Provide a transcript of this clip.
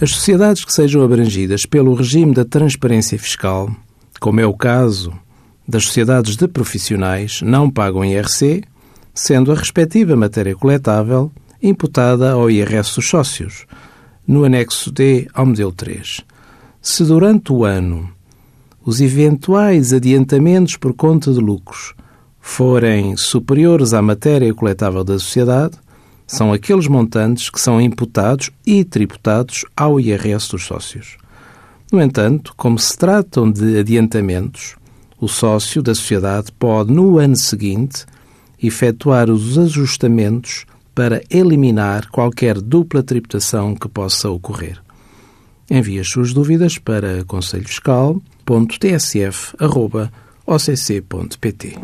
As sociedades que sejam abrangidas pelo regime da transparência fiscal, como é o caso das sociedades de profissionais, não pagam IRC, sendo a respectiva matéria coletável imputada ao IRS dos sócios, no anexo D ao modelo 3. Se durante o ano os eventuais adiantamentos por conta de lucros forem superiores à matéria coletável da sociedade, são aqueles montantes que são imputados e tributados ao IRS dos sócios. No entanto, como se tratam de adiantamentos, o sócio da sociedade pode, no ano seguinte, efetuar os ajustamentos para eliminar qualquer dupla tributação que possa ocorrer. Envie as suas dúvidas para conselhofiscal.tsf.occ.pt.